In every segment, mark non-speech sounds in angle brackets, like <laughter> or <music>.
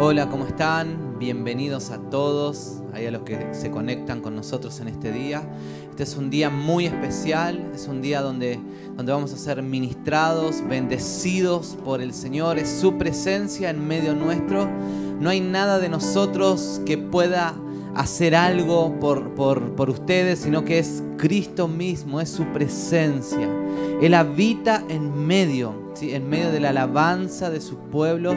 Hola, ¿cómo están? Bienvenidos a todos, ahí a los que se conectan con nosotros en este día. Este es un día muy especial, es un día donde, donde vamos a ser ministrados, bendecidos por el Señor, es su presencia en medio nuestro. No hay nada de nosotros que pueda hacer algo por, por, por ustedes, sino que es Cristo mismo, es su presencia. Él habita en medio, ¿sí? en medio de la alabanza de su pueblo.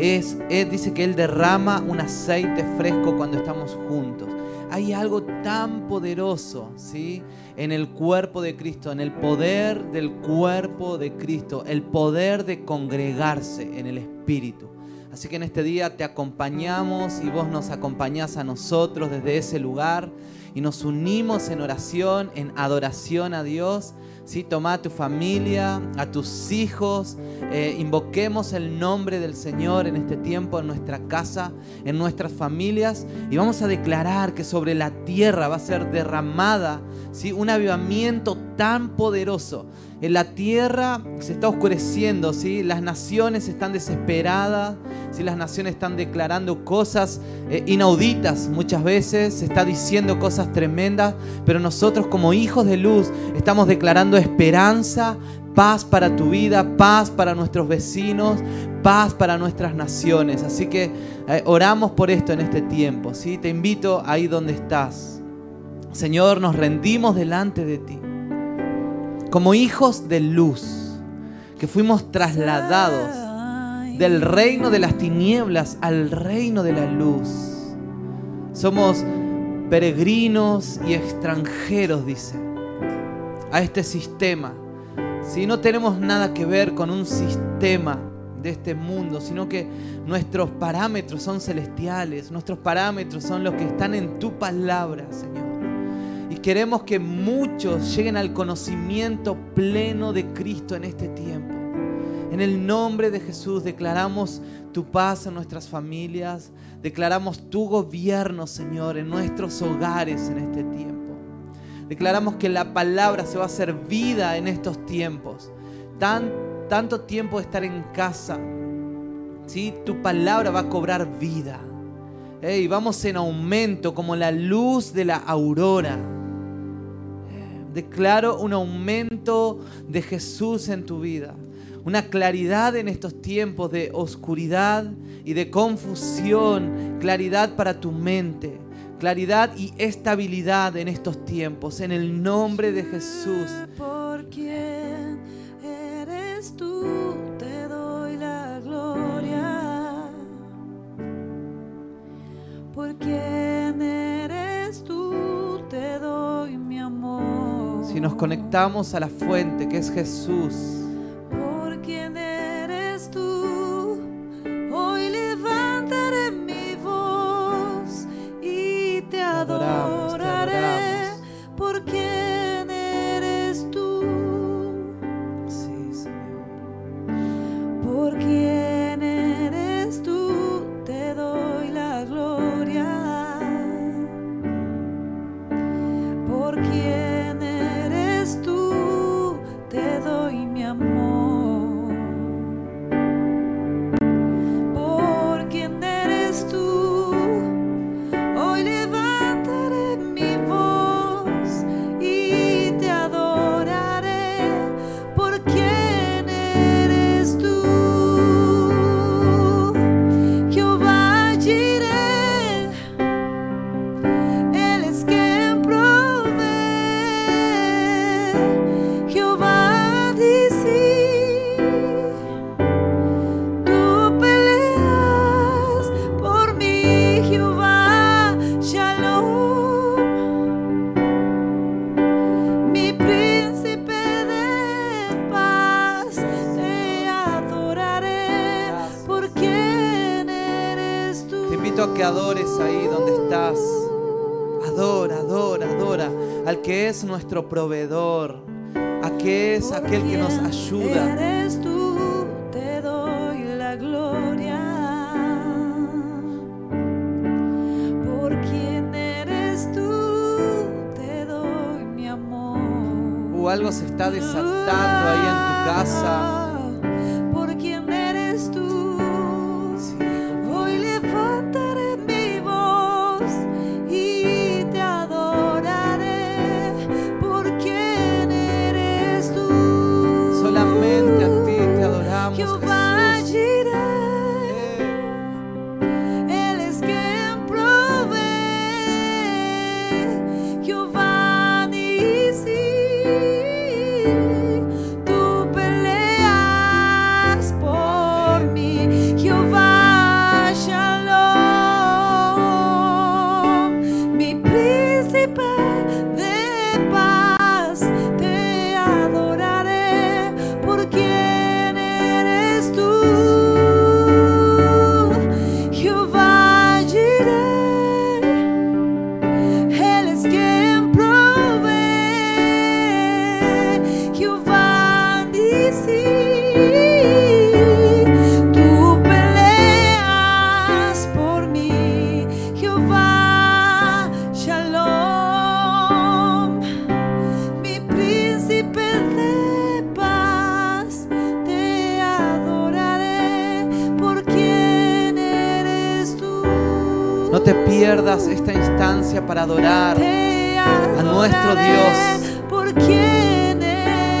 Es, es, dice que Él derrama un aceite fresco cuando estamos juntos. Hay algo tan poderoso ¿sí? en el cuerpo de Cristo, en el poder del cuerpo de Cristo, el poder de congregarse en el Espíritu. Así que en este día te acompañamos y vos nos acompañás a nosotros desde ese lugar y nos unimos en oración, en adoración a Dios. ¿Sí? Toma a tu familia, a tus hijos, eh, invoquemos el nombre del Señor en este tiempo, en nuestra casa, en nuestras familias, y vamos a declarar que sobre la tierra va a ser derramada ¿sí? un avivamiento tan poderoso. La tierra se está oscureciendo, ¿sí? las naciones están desesperadas, ¿sí? las naciones están declarando cosas eh, inauditas muchas veces, se está diciendo cosas tremendas, pero nosotros como hijos de luz estamos declarando esperanza, paz para tu vida, paz para nuestros vecinos, paz para nuestras naciones. Así que eh, oramos por esto en este tiempo, ¿sí? te invito ahí donde estás. Señor, nos rendimos delante de ti como hijos de luz, que fuimos trasladados del reino de las tinieblas al reino de la luz. Somos peregrinos y extranjeros, dice, a este sistema. Si no tenemos nada que ver con un sistema de este mundo, sino que nuestros parámetros son celestiales, nuestros parámetros son los que están en tu palabra, Señor. Queremos que muchos lleguen al conocimiento pleno de Cristo en este tiempo. En el nombre de Jesús declaramos tu paz en nuestras familias, declaramos tu gobierno, Señor, en nuestros hogares en este tiempo. Declaramos que la palabra se va a hacer vida en estos tiempos. Tan, tanto tiempo de estar en casa, ¿sí? tu palabra va a cobrar vida. Y vamos en aumento como la luz de la aurora. Declaro un aumento de Jesús en tu vida. Una claridad en estos tiempos de oscuridad y de confusión. Claridad para tu mente. Claridad y estabilidad en estos tiempos. En el nombre de Jesús. Por quién eres tú, te doy la gloria. Por eres Si nos conectamos a la fuente que es Jesús. Proveedor, a que es aquel que nos ayuda. Eres tú, te doy la gloria. Por quién eres tú, te doy mi amor. O algo se está desatando ahí en tu casa. Te pierdas esta instancia para adorar a nuestro Dios. Por quien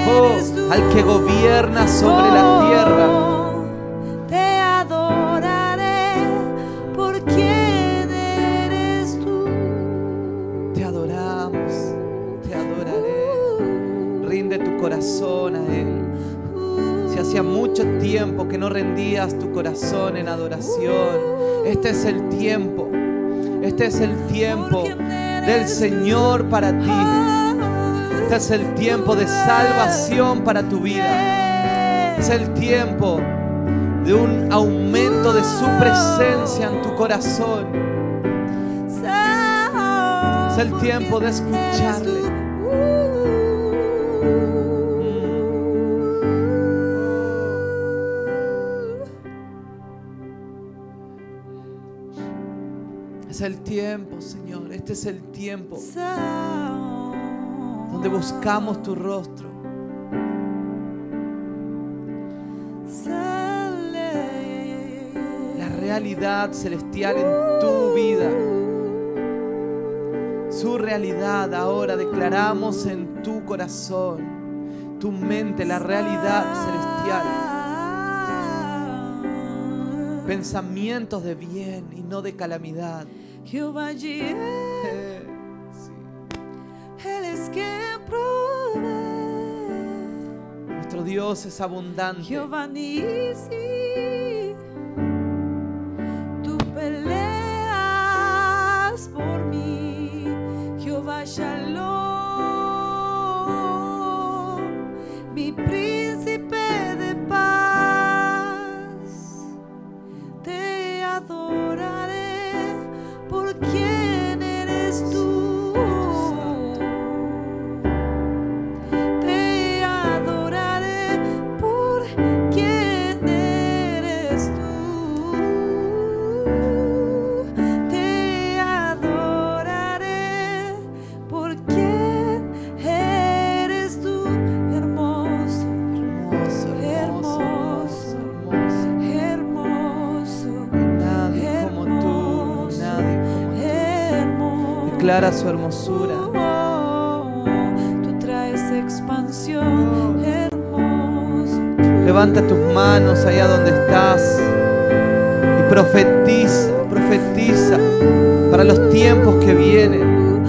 oh, eres tú. al que gobierna sobre la tierra. Oh, Te adoraré por quien eres tú. Te adoramos, te adoraré. Rinde tu corazón a Él. Si hacía mucho tiempo que no rendías tu corazón en adoración, este es el tiempo. Este es el tiempo del Señor para ti. Este es el tiempo de salvación para tu vida. Es el tiempo de un aumento de su presencia en tu corazón. Es el tiempo de escucharle. Es el tiempo, Señor. Este es el tiempo donde buscamos tu rostro. La realidad celestial en tu vida. Su realidad ahora declaramos en tu corazón, tu mente, la realidad celestial. Pensamientos de bien y no de calamidad. Jehová Jireh, Eh, <laughs> sí. Él es quien provee. Nuestro Dios es abundante. Jehová Nisi, Declara su hermosura. Tú traes expansión, hermoso. Levanta tus manos allá donde estás y profetiza, profetiza para los tiempos que vienen.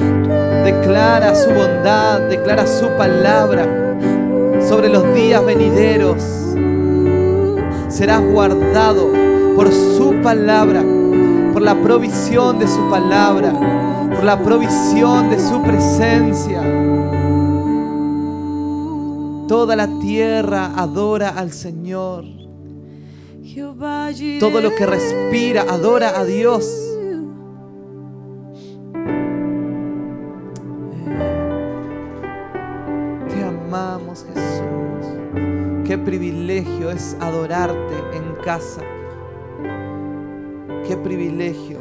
Declara su bondad, declara su palabra sobre los días venideros. Serás guardado por su palabra, por la provisión de su palabra, por la provisión de su presencia. Toda la tierra adora al Señor. Todo lo que respira adora a Dios. Te amamos Jesús. Qué privilegio es adorarte en casa. Qué privilegio,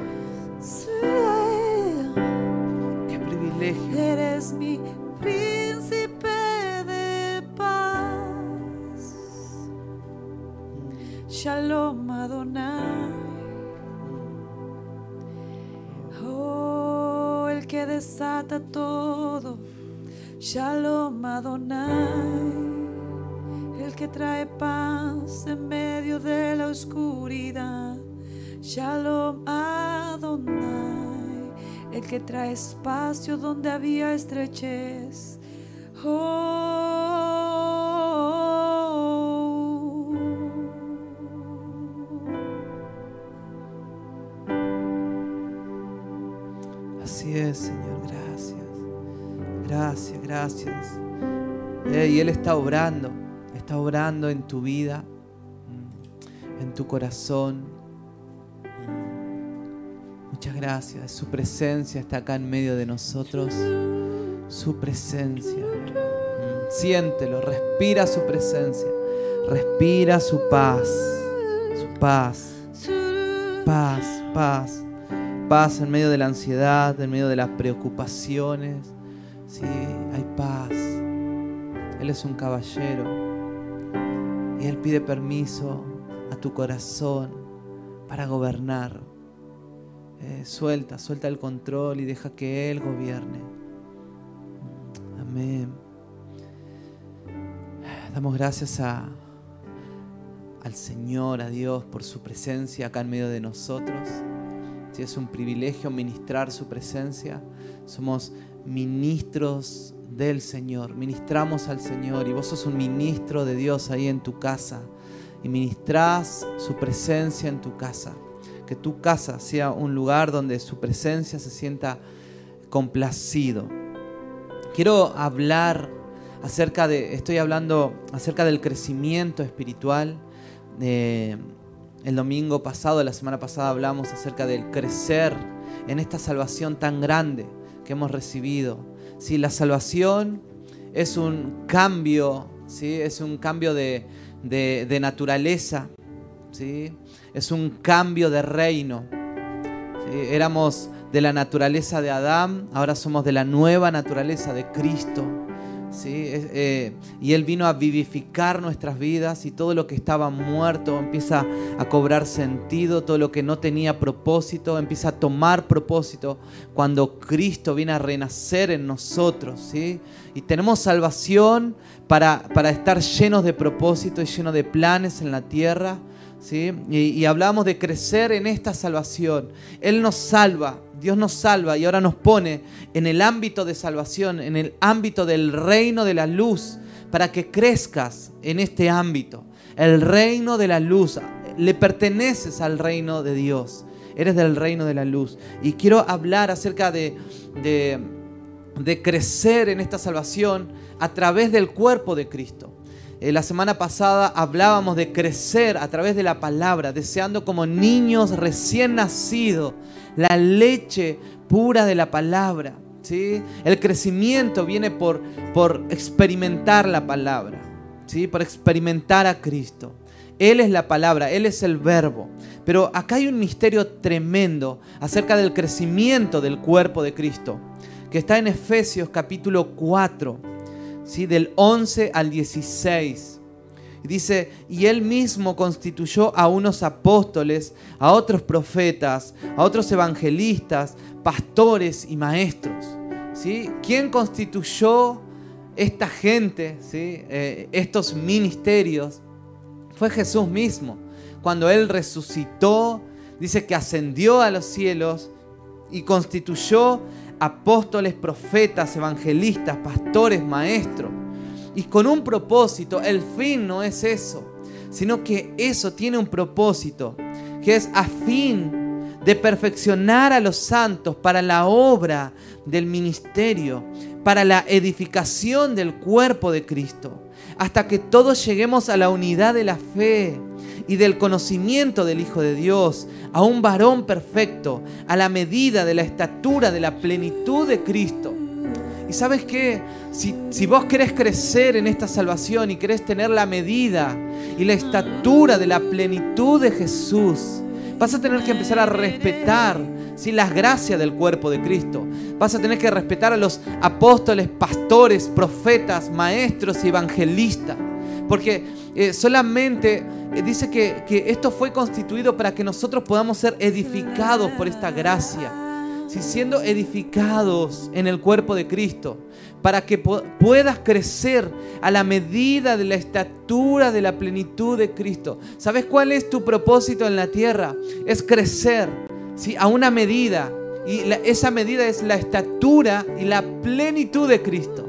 privilegio. Eres mi príncipe de paz. Shalom Adonai. Oh, el que desata todo. Shalom Adonai. El que trae paz en medio de la oscuridad. Shalom Adonai. Que trae espacio donde había estrechez. Oh. Así es, Señor, gracias. Gracias, gracias. Eh, y Él está obrando, está obrando en tu vida, en tu corazón. Muchas gracias. Su presencia está acá en medio de nosotros. Su presencia. Siéntelo, respira su presencia. Respira su paz. Su paz. Paz, paz. Paz en medio de la ansiedad, en medio de las preocupaciones. Sí, hay paz. Él es un caballero. Y Él pide permiso a tu corazón para gobernar. Eh, suelta, suelta el control y deja que Él gobierne. Amén. Damos gracias a, al Señor, a Dios, por su presencia acá en medio de nosotros. Es un privilegio ministrar su presencia, somos ministros del Señor, ministramos al Señor y vos sos un ministro de Dios ahí en tu casa y ministrás su presencia en tu casa. Que tu casa sea un lugar donde su presencia se sienta complacido. Quiero hablar acerca de, estoy hablando acerca del crecimiento espiritual. Eh, el domingo pasado, la semana pasada, hablamos acerca del crecer en esta salvación tan grande que hemos recibido. Si la salvación es un cambio, ¿sí? es un cambio de, naturaleza, ¿sí? Es un cambio de reino. Éramos de la naturaleza de Adán, ahora somos de la nueva naturaleza de Cristo. ¿sí? Eh, y Él vino a vivificar nuestras vidas y todo lo que estaba muerto empieza a cobrar sentido, todo lo que no tenía propósito empieza a tomar propósito cuando Cristo viene a renacer en nosotros. ¿sí? Y tenemos salvación para, para estar llenos de propósito y llenos de planes en la tierra. Y, y hablamos de crecer en esta salvación. Él nos salva Dios nos salva y ahora nos pone en el ámbito de salvación, en el ámbito del reino de la luz, para que crezcas en este ámbito. El reino de la luz, le perteneces al reino de Dios, eres del reino de la luz. Y quiero hablar acerca de, de, crecer en esta salvación a través del cuerpo de Cristo. Eh, la semana pasada hablábamos de crecer a través de la palabra, deseando como niños recién nacidos la leche pura de la palabra. ¿sí? El crecimiento viene por, por experimentar la palabra, ¿sí? por experimentar a Cristo. Él es la palabra, Él es el verbo. Pero acá hay un misterio tremendo acerca del crecimiento del cuerpo de Cristo, que está en Efesios capítulo 4, ¿sí? del 11 al 16. Dice, y él mismo constituyó a unos apóstoles, a otros profetas, a otros evangelistas, pastores y maestros. ¿Sí? ¿Quién constituyó esta gente, ¿sí? Eh, estos ministerios? Fue Jesús mismo. Cuando Él resucitó, dice que ascendió a los cielos y constituyó apóstoles, profetas, evangelistas, pastores, maestros y con un propósito. El fin no es eso, sino que eso tiene un propósito, que es a fin de perfeccionar a los santos para la obra del ministerio, para la edificación del cuerpo de Cristo, hasta que todos lleguemos a la unidad de la fe y del conocimiento del Hijo de Dios, a un varón perfecto, a la medida de la estatura de la plenitud de Cristo y sabes qué, si, vos querés crecer en esta salvación y querés tener la medida y la estatura de la plenitud de Jesús, vas a tener que empezar a respetar las gracias del cuerpo de Cristo. Vas a tener que respetar a los apóstoles, pastores, profetas, maestros y evangelistas. Porque eh, solamente eh, dice que, que esto fue constituido para que nosotros podamos ser edificados por esta gracia si siendo edificados en el cuerpo de Cristo, para que puedas crecer a la medida de la estatura de la plenitud de Cristo. ¿Sabes cuál es tu propósito en la tierra? Es crecer ¿sí? a una medida. Y esa medida es la estatura y la plenitud de Cristo.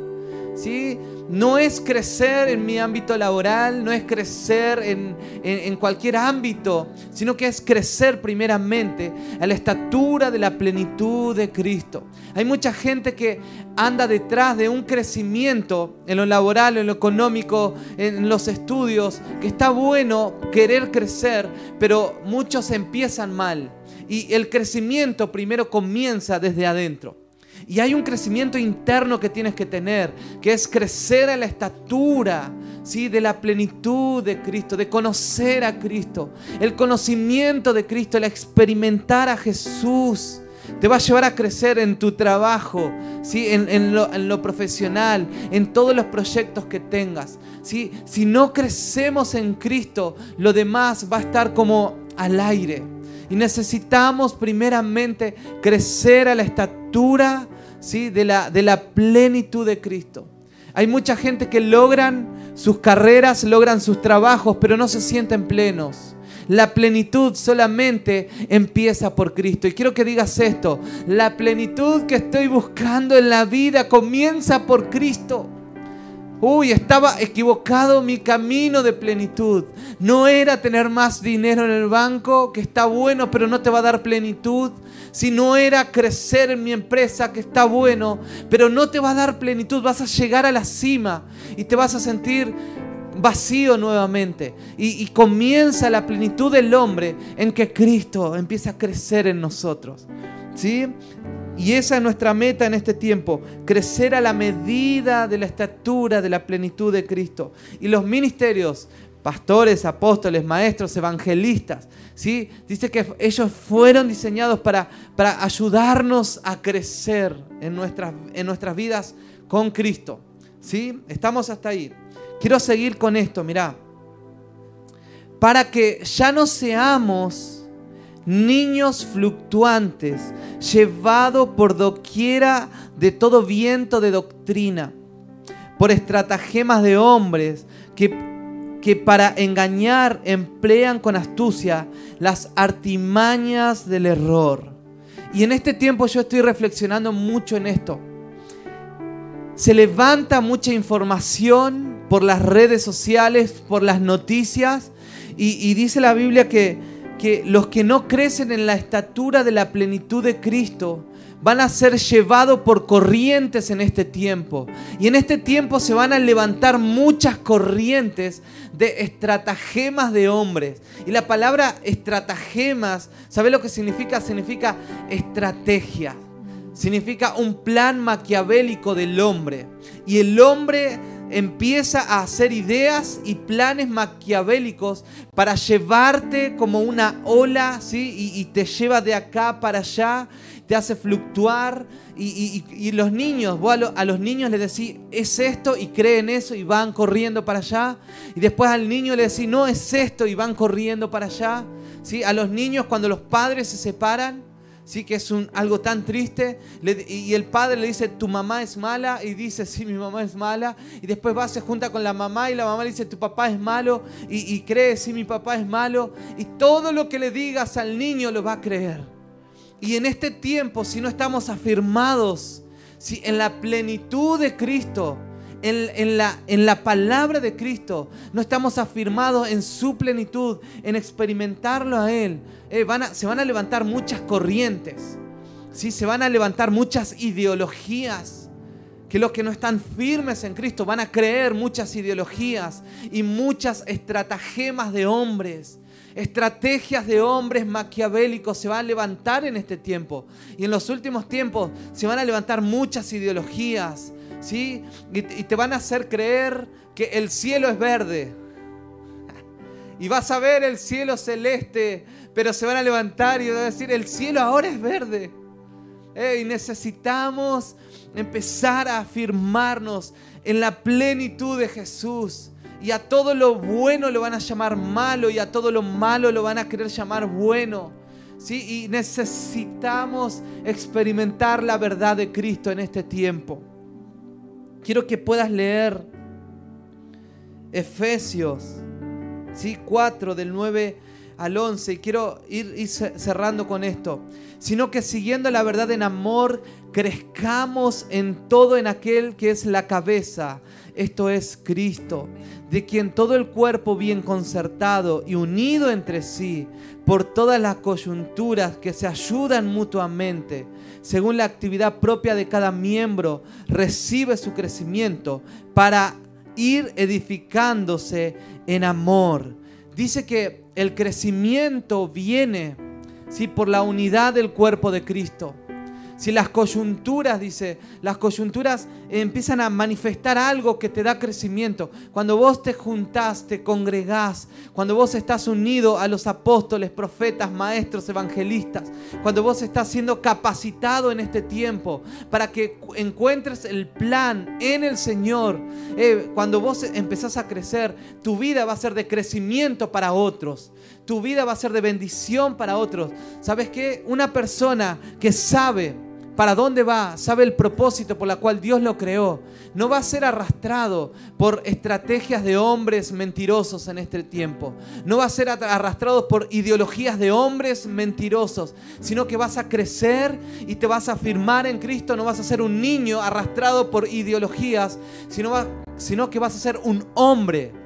¿sí? No es crecer en mi ámbito laboral, no es crecer en, cualquier ámbito, sino que es crecer primeramente a la estatura de la plenitud de Cristo. Hay mucha gente que anda detrás de un crecimiento en lo laboral, en lo económico, en los estudios, que está bueno querer crecer, pero muchos empiezan mal. Y el crecimiento primero comienza desde adentro. Y hay un crecimiento interno que tienes que tener, que es crecer a la estatura ¿sí? de la plenitud de Cristo, de conocer a Cristo. El conocimiento de Cristo, el experimentar a Jesús, te va a llevar a crecer en tu trabajo, ¿sí? en, lo, profesional, en todos los proyectos que tengas. ¿sí? Si no crecemos en Cristo, lo demás va a estar como al aire. Y necesitamos primeramente crecer a la estatura ¿sí? de, la, de la plenitud de Cristo. Hay mucha gente que logran sus carreras, logran sus trabajos, pero no se sienten plenos. La plenitud solamente empieza por Cristo. Y quiero que digas esto, la plenitud que estoy buscando en la vida comienza por Cristo. Uy, estaba equivocado mi camino de plenitud. No era tener más dinero en el banco, que está bueno, pero no te va a dar plenitud. Si no era crecer en mi empresa, que está bueno, pero no te va a dar plenitud. Vas a llegar a la cima y te vas a sentir vacío nuevamente. Y, comienza la plenitud del hombre en que Cristo empieza a crecer en nosotros. ¿Sí? Y esa es nuestra meta en este tiempo, crecer a la medida de la estatura de la plenitud de Cristo. Y los ministerios, pastores, apóstoles, maestros, evangelistas, ¿sí? dice que ellos fueron diseñados para, para ayudarnos a crecer en nuestras, en nuestras vidas con Cristo. ¿sí? Estamos hasta ahí. Quiero seguir con esto, mirá. Para que ya no seamos niños fluctuantes, llevados por doquiera de todo viento de doctrina, por estratagemas de hombres que, que para engañar emplean con astucia las artimañas del error. Y en este tiempo yo estoy reflexionando mucho en esto. Se levanta mucha información por las redes sociales, por las noticias, y, y dice la Biblia que, que los que no crecen en la estatura de la plenitud de Cristo van a ser llevados por corrientes en este tiempo. Y en este tiempo se van a levantar muchas corrientes de estratagemas de hombres. Y la palabra estratagemas, ¿sabe lo que significa? Significa estrategia. Significa un plan maquiavélico del hombre. Y el hombre empieza a hacer ideas y planes maquiavélicos para llevarte como una ola, ¿sí? Y, te lleva de acá para allá, te hace fluctuar. Y, los niños, vos a, los niños les decís, es esto, y creen eso, y van corriendo para allá. Y después al niño le decís, no es esto, y van corriendo para allá. ¿sí? A los niños, cuando los padres se separan, sí que es algo tan triste. y el padre le dice, tu mamá es mala, y dice, sí, mi mamá es mala. Y después va, se junta con la mamá y la mamá le dice, tu papá es malo, y, cree, sí, mi papá es malo. Y todo lo que le digas al niño lo va a creer. Y en este tiempo, si no estamos afirmados si en la plenitud de Cristo, en, la, en, la, palabra de Cristo, no estamos afirmados en su plenitud, en experimentarlo a Él, eh, se van a levantar muchas corrientes, ¿sí? se van a levantar muchas ideologías, que los que no están firmes en Cristo van a creer muchas ideologías y muchas estratagemas de hombres. Estrategias de hombres maquiavélicos se van a levantar en este tiempo. Y en los últimos tiempos se van a levantar muchas ideologías, ¿sí? Y, te van a hacer creer que el cielo es verde. Y vas a ver el cielo celeste, pero se van a levantar y van a decir, el cielo ahora es verde. y necesitamos empezar a afirmarnos en la plenitud de Jesús. Y a todo lo bueno lo van a llamar malo y a todo lo malo lo van a querer llamar bueno. ¿sí? Y necesitamos experimentar la verdad de Cristo en este tiempo. Quiero que puedas leer Efesios ¿sí? 4 del 9 al 11 y quiero ir, cerrando con esto. Sino que siguiendo la verdad en amor, crezcamos en todo en aquel que es la cabeza, esto es Cristo, de quien todo el cuerpo bien concertado y unido entre sí por todas las coyunturas que se ayudan mutuamente según la actividad propia de cada miembro, recibe su crecimiento para ir edificándose en amor. Dice que el crecimiento viene ¿sí? por la unidad del cuerpo de Cristo. Si las coyunturas, dice, las coyunturas empiezan a manifestar algo que te da crecimiento. Cuando vos te juntás, te congregás, cuando vos estás unido a los apóstoles, profetas, maestros, evangelistas, cuando vos estás siendo capacitado en este tiempo para que encuentres el plan en el Señor, eh, cuando vos empezás a crecer, tu vida va a ser de crecimiento para otros tu vida va a ser de bendición para otros. ¿Sabes qué? Una persona que sabe para dónde va, sabe el propósito por la cual Dios lo creó, no va a ser arrastrado por estrategias de hombres mentirosos en este tiempo. No va a ser arrastrado por ideologías de hombres mentirosos, sino que vas a crecer y te vas a afirmar en Cristo. No vas a ser un niño arrastrado por ideologías, sino, sino que vas a ser un hombre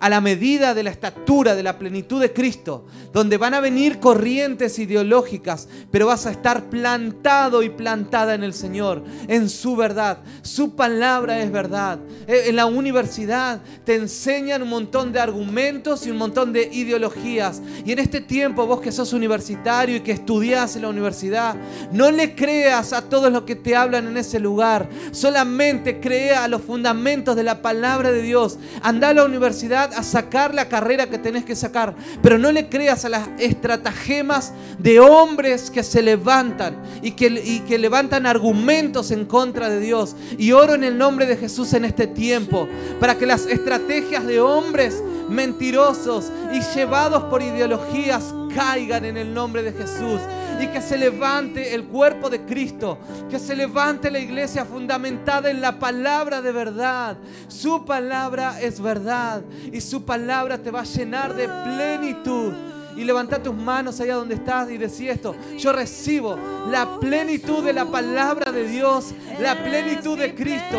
a la medida de la estatura, de la plenitud de Cristo, donde van a venir corrientes ideológicas, pero vas a estar plantado y plantada en el Señor, en su verdad. Su palabra es verdad. Eh, en la universidad te enseñan un montón de argumentos y un montón de ideologías. Y en este tiempo, vos que sos universitario y que estudias en la universidad, no le creas a todos los que te hablan en ese lugar. Solamente crea a los fundamentos de la palabra de Dios. Anda a la universidad a sacar la carrera que tenés que sacar, pero no le creas a las estratagemas de hombres que se levantan y que, y que levantan argumentos en contra de Dios. Y oro en el nombre de Jesús en este tiempo para que las estrategias de hombres mentirosos y llevados por ideologías caigan en el nombre de Jesús y que se levante el cuerpo de Cristo, que se levante la iglesia fundamentada en la palabra de verdad. Su palabra es verdad y su palabra te va a llenar de plenitud. Y levanta tus manos allá donde estás y decir esto. Yo recibo la plenitud de la palabra de Dios, la plenitud de Cristo.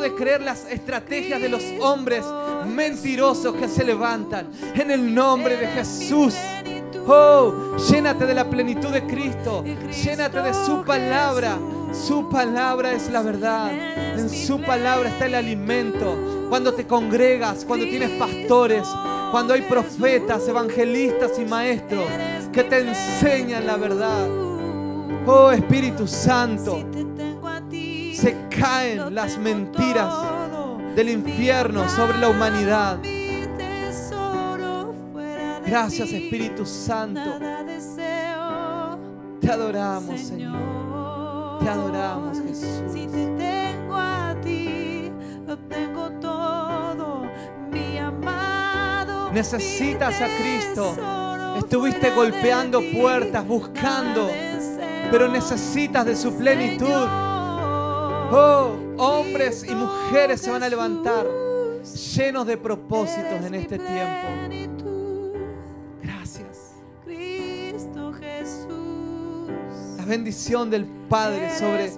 De creer las estrategias de los hombres mentirosos que se levantan. En el nombre de Jesús. Oh, llénate de la plenitud de Cristo. Llénate de su palabra. Su palabra es la verdad. En su palabra está el alimento. Cuando te congregas, cuando tienes pastores, cuando hay profetas, evangelistas y maestros que te enseñan la verdad. Oh Espíritu Santo, se caen las mentiras del infierno sobre la humanidad. Gracias Espíritu Santo. Te adoramos Señor. Te adoramos Jesús. Si te tengo a ti, lo tengo todo, mi amado. Necesitas a Cristo. Estuviste golpeando puertas, buscando, pero necesitas de su plenitud. Oh, hombres y mujeres se van a levantar llenos de propósitos en este tiempo. La bendición del Padre sobre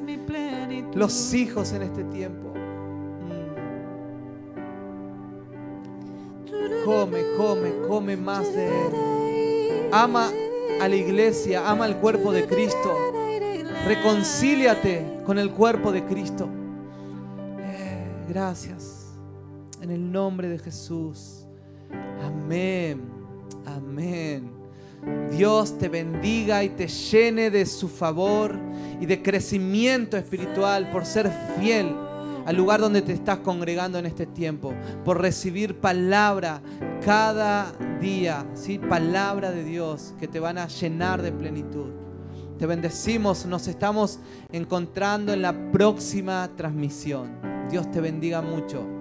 los hijos en este tiempo. Mm. Come, come, come más de Él. Ama a la iglesia, ama al cuerpo de Cristo. Reconcíliate con el cuerpo de Cristo. Eh, gracias. En el nombre de Jesús. Amén. Amén. Dios te bendiga y te llene de su favor y de crecimiento espiritual por ser fiel al lugar donde te estás congregando en este tiempo, por recibir palabra cada día, ¿sí? palabra de Dios que te van a llenar de plenitud. Te bendecimos, nos estamos encontrando en la próxima transmisión. Dios te bendiga mucho.